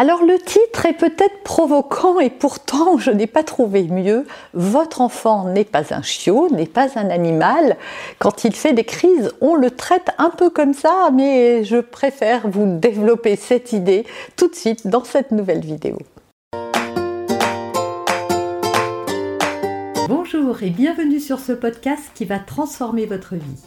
Alors le titre est peut-être provoquant et pourtant je n'ai pas trouvé mieux. Votre enfant n'est pas un chiot, n'est pas un animal. Quand il fait des crises, on le traite un peu comme ça, mais je préfère vous développer cette idée tout de suite dans cette nouvelle vidéo. Bonjour et bienvenue sur ce podcast qui va transformer votre vie.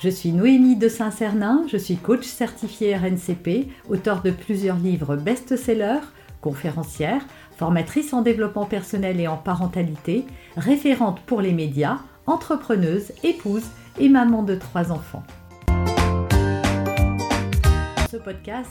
Je suis Noémie de Saint-Cernin, je suis coach certifié RNCP, auteur de plusieurs livres best-sellers, conférencière, formatrice en développement personnel et en parentalité, référente pour les médias, entrepreneuse, épouse et maman de trois enfants. Ce podcast,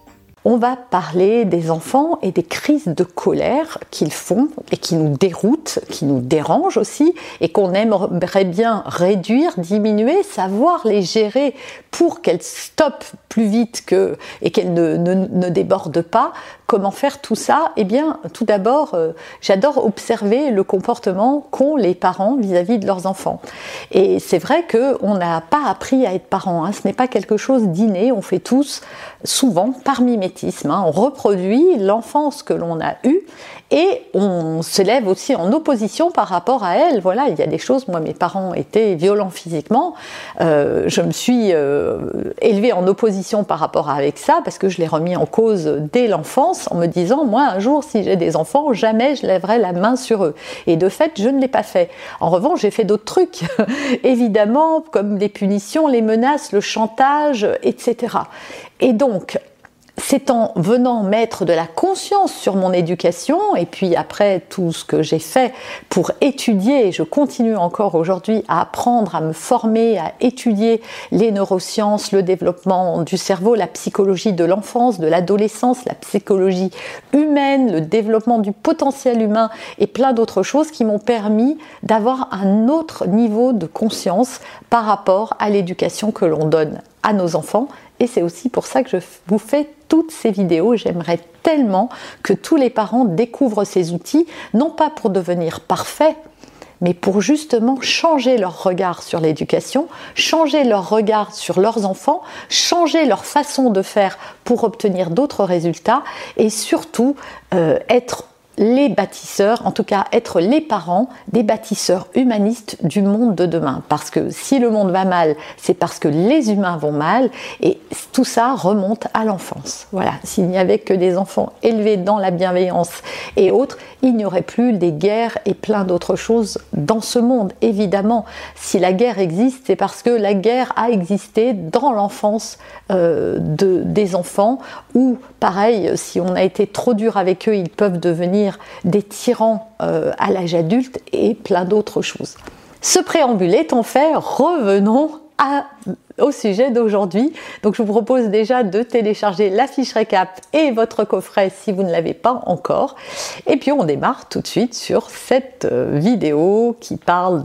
on va parler des enfants et des crises de colère qu'ils font et qui nous déroutent, qui nous dérangent aussi et qu'on aimerait bien réduire, diminuer, savoir les gérer pour qu'elles stoppent plus vite que, et qu'elles ne, ne, débordent pas. Comment faire tout ça Eh bien, tout d'abord, euh, j'adore observer le comportement qu'ont les parents vis-à-vis de leurs enfants. Et c'est vrai qu'on n'a pas appris à être parents. Hein. Ce n'est pas quelque chose d'inné. On fait tous, souvent, par mimétisme. Hein. On reproduit l'enfance que l'on a eue et on se lève aussi en opposition par rapport à elle. Voilà, il y a des choses. Moi, mes parents étaient violents physiquement. Euh, je me suis euh, élevée en opposition par rapport à avec ça parce que je l'ai remis en cause dès l'enfance en me disant moi un jour si j'ai des enfants jamais je lèverai la main sur eux. Et de fait, je ne l'ai pas fait. En revanche, j'ai fait d'autres trucs, évidemment, comme les punitions, les menaces, le chantage, etc. Et donc, c'est en venant mettre de la conscience sur mon éducation et puis après tout ce que j'ai fait pour étudier, je continue encore aujourd'hui à apprendre, à me former, à étudier les neurosciences, le développement du cerveau, la psychologie de l'enfance, de l'adolescence, la psychologie humaine, le développement du potentiel humain et plein d'autres choses qui m'ont permis d'avoir un autre niveau de conscience par rapport à l'éducation que l'on donne à nos enfants et c'est aussi pour ça que je vous fais toutes ces vidéos. J'aimerais tellement que tous les parents découvrent ces outils, non pas pour devenir parfaits, mais pour justement changer leur regard sur l'éducation, changer leur regard sur leurs enfants, changer leur façon de faire pour obtenir d'autres résultats et surtout euh, être les bâtisseurs, en tout cas être les parents des bâtisseurs humanistes du monde de demain. Parce que si le monde va mal, c'est parce que les humains vont mal et tout ça remonte à l'enfance. Voilà, s'il n'y avait que des enfants élevés dans la bienveillance et autres, il n'y aurait plus des guerres et plein d'autres choses dans ce monde. Évidemment, si la guerre existe, c'est parce que la guerre a existé dans l'enfance euh, de, des enfants ou pareil, si on a été trop dur avec eux, ils peuvent devenir des tyrans euh, à l'âge adulte et plein d'autres choses. Ce préambule étant fait, revenons au sujet d'aujourd'hui. Donc je vous propose déjà de télécharger la fiche récap et votre coffret si vous ne l'avez pas encore. Et puis on démarre tout de suite sur cette euh, vidéo qui parle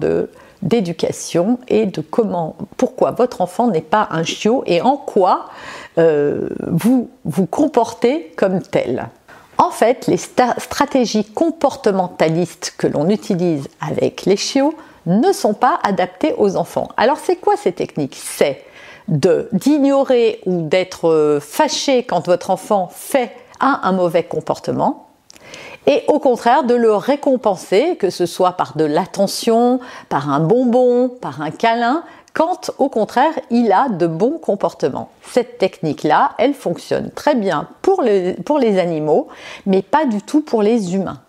d'éducation et de comment, pourquoi votre enfant n'est pas un chiot et en quoi euh, vous vous comportez comme tel. En fait, les stratégies comportementalistes que l'on utilise avec les chiots ne sont pas adaptées aux enfants. Alors c'est quoi ces techniques? C'est d'ignorer ou d'être euh, fâché quand votre enfant fait un mauvais comportement et au contraire de le récompenser, que ce soit par de l'attention, par un bonbon, par un câlin, quand au contraire il a de bons comportements. Cette technique-là, elle fonctionne très bien pour, les animaux, mais pas du tout pour les humains.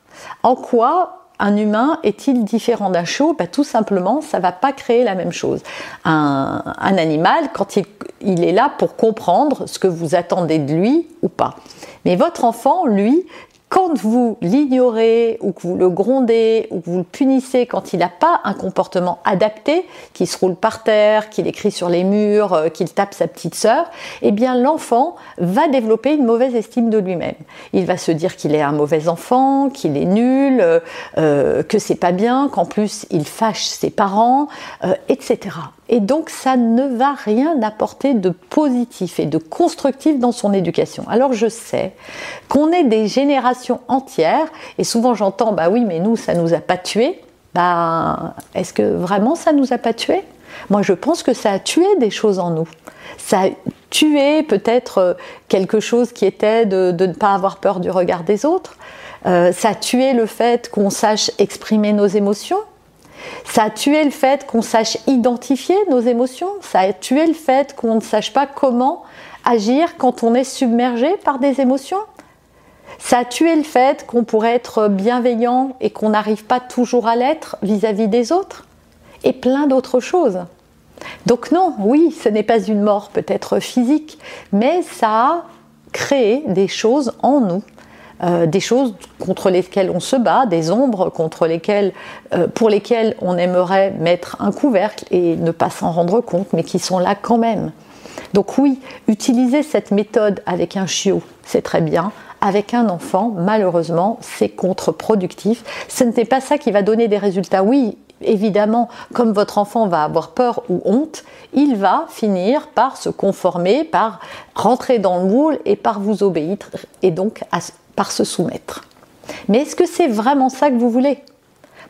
En quoi un humain est-il différent d'un chiot? Ben, Tout simplement, ça va pas créer la même chose. Un, animal, quand il, il, est là pour comprendre ce que vous attendez de lui ou pas. Mais votre enfant, lui, quand vous l'ignorez ou que vous le grondez ou que vous le punissez quand il n'a pas un comportement adapté, qu'il se roule par terre, qu'il écrit sur les murs, euh, qu'il tape sa petite sœur, eh bien l'enfant va développer une mauvaise estime de lui-même. Il va se dire qu'il est un mauvais enfant, qu'il est nul, euh, euh, que c'est pas bien, qu'en plus il fâche ses parents, etc. et donc ça ne va rien apporter de positif et de constructif dans son éducation. Alors je sais qu'on est des générations entières, et souvent j'entends, bah oui, mais nous, ça nous a pas tués. Bah, est-ce que vraiment ça nous a pas tués? Moi, je pense que ça a tué des choses en nous. Ça a tué peut-être euh, quelque chose qui était de, ne pas avoir peur du regard des autres. Euh, ça a tué le fait qu'on sache exprimer nos émotions. Ça a tué le fait qu'on sache identifier nos émotions. Ça a tué le fait qu'on ne sache pas comment agir quand on est submergé par des émotions. Ça a tué le fait qu'on pourrait être bienveillant et qu'on n'arrive pas toujours à l'être vis-à-vis des autres. Et plein d'autres choses. Donc non, oui, ce n'est pas une mort peut-être physique, mais ça a créé des choses en nous euh, des choses contre lesquelles on se bat, des ombres contre lesquelles, euh, pour lesquelles on aimerait mettre un couvercle et ne pas s'en rendre compte, mais qui sont là quand même. Donc oui, utiliser cette méthode avec un chiot, c'est très bien. Avec un enfant, malheureusement, c'est contre-productif. Ce n'est pas ça qui va donner des résultats. Oui, évidemment, comme votre enfant va avoir peur ou honte, il va finir par se conformer, par rentrer dans le moule et par vous obéir et donc par se soumettre. Mais est-ce que c'est vraiment ça que vous voulez?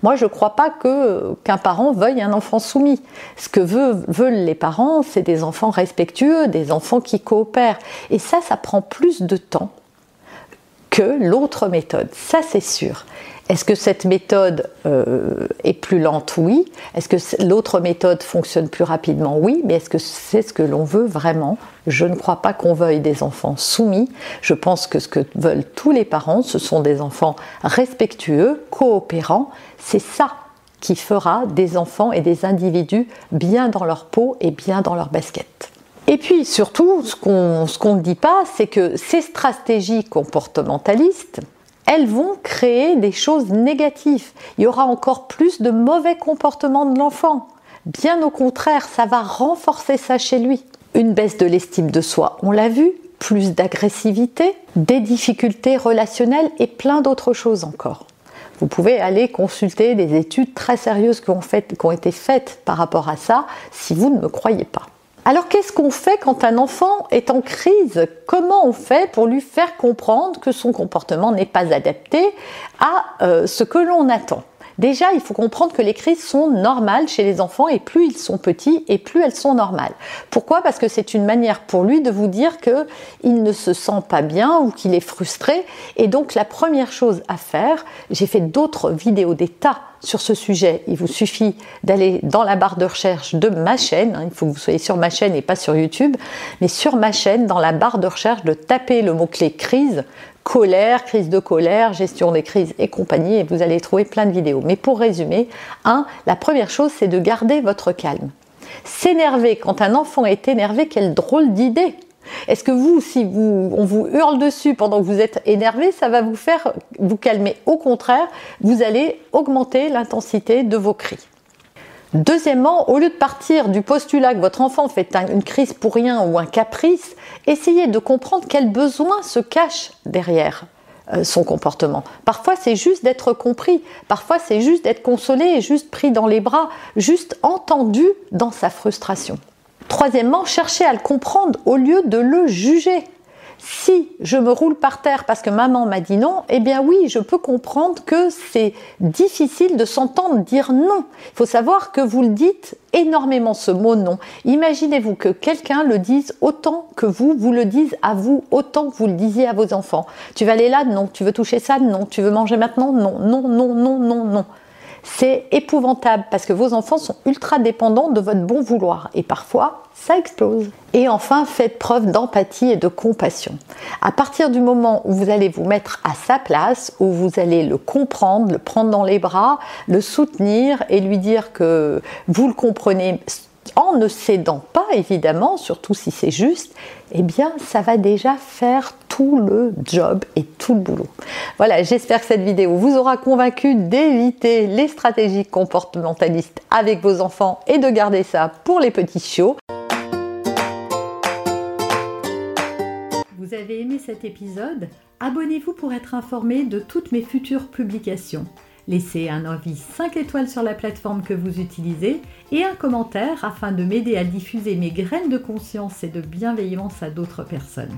Moi, je ne crois pas qu'un parent veuille un enfant soumis. Ce que veulent les parents, c'est des enfants respectueux, des enfants qui coopèrent. Et ça, ça prend plus de temps que l'autre méthode. Ça, c'est sûr. Est-ce que cette méthode euh, est plus lente? Oui. Est-ce que l'autre méthode fonctionne plus rapidement? Oui. Mais est-ce que c'est ce que l'on veut vraiment? Je ne crois pas qu'on veuille des enfants soumis. Je pense que ce que veulent tous les parents, ce sont des enfants respectueux, coopérants. C'est ça qui fera des enfants et des individus bien dans leur peau et bien dans leur basket. Et puis surtout, ce qu'on ne dit pas, c'est que ces stratégies comportementalistes, elles vont créer des choses négatives. Il y aura encore plus de mauvais comportements de l'enfant. Bien au contraire, ça va renforcer ça chez lui. Une baisse de l'estime de soi, on l'a vu, plus d'agressivité, des difficultés relationnelles et plein d'autres choses encore. Vous pouvez aller consulter des études très sérieuses qui ont, qui ont été faites par rapport à ça si vous ne me croyez pas. Alors qu'est-ce qu'on fait quand un enfant est en crise? Comment on fait pour lui faire comprendre que son comportement n'est pas adapté à euh, ce que l'on attend? Déjà, il faut comprendre que les crises sont normales chez les enfants et plus ils sont petits et plus elles sont normales. Pourquoi? Parce que c'est une manière pour lui de vous dire qu'il ne se sent pas bien ou qu'il est frustré. Et donc la première chose à faire, j'ai fait d'autres vidéos d'état sur ce sujet, il vous suffit d'aller dans la barre de recherche de ma chaîne, hein, il faut que vous soyez sur ma chaîne et pas sur YouTube, mais sur ma chaîne, dans la barre de recherche, de taper le mot-clé crise, colère, crise de colère, gestion des crises et compagnie, et vous allez trouver plein de vidéos. Mais pour résumer, un, la première chose, c'est de garder votre calme. S'énerver quand un enfant est énervé, quelle drôle d'idée est-ce que vous, si vous, on vous hurle dessus pendant que vous êtes énervé, ça va vous faire vous calmer Au contraire, vous allez augmenter l'intensité de vos cris. Deuxièmement, au lieu de partir du postulat que votre enfant fait une crise pour rien ou un caprice, essayez de comprendre quel besoin se cache derrière euh, son comportement. Parfois, c'est juste d'être compris, parfois, c'est juste d'être consolé, juste pris dans les bras, juste entendu dans sa frustration. Troisièmement, cherchez à le comprendre au lieu de le juger. Si je me roule par terre parce que maman m'a dit non, eh bien oui, je peux comprendre que c'est difficile de s'entendre dire non. Il faut savoir que vous le dites énormément ce mot non. Imaginez-vous que quelqu'un le dise autant que vous, vous le dise à vous autant que vous le disiez à vos enfants. Tu vas aller là Non. Tu veux toucher ça Non. Tu veux manger maintenant Non. Non, non, non, non, non. C'est épouvantable parce que vos enfants sont ultra dépendants de votre bon vouloir et parfois ça explose. Et enfin, faites preuve d'empathie et de compassion. À partir du moment où vous allez vous mettre à sa place, où vous allez le comprendre, le prendre dans les bras, le soutenir et lui dire que vous le comprenez en ne cédant pas évidemment, surtout si c'est juste, eh bien ça va déjà faire tout le job et tout le boulot. Voilà, j'espère que cette vidéo vous aura convaincu d'éviter les stratégies comportementalistes avec vos enfants et de garder ça pour les petits chiots. Vous avez aimé cet épisode? Abonnez-vous pour être informé de toutes mes futures publications. Laissez un avis 5 étoiles sur la plateforme que vous utilisez et un commentaire afin de m'aider à diffuser mes graines de conscience et de bienveillance à d'autres personnes.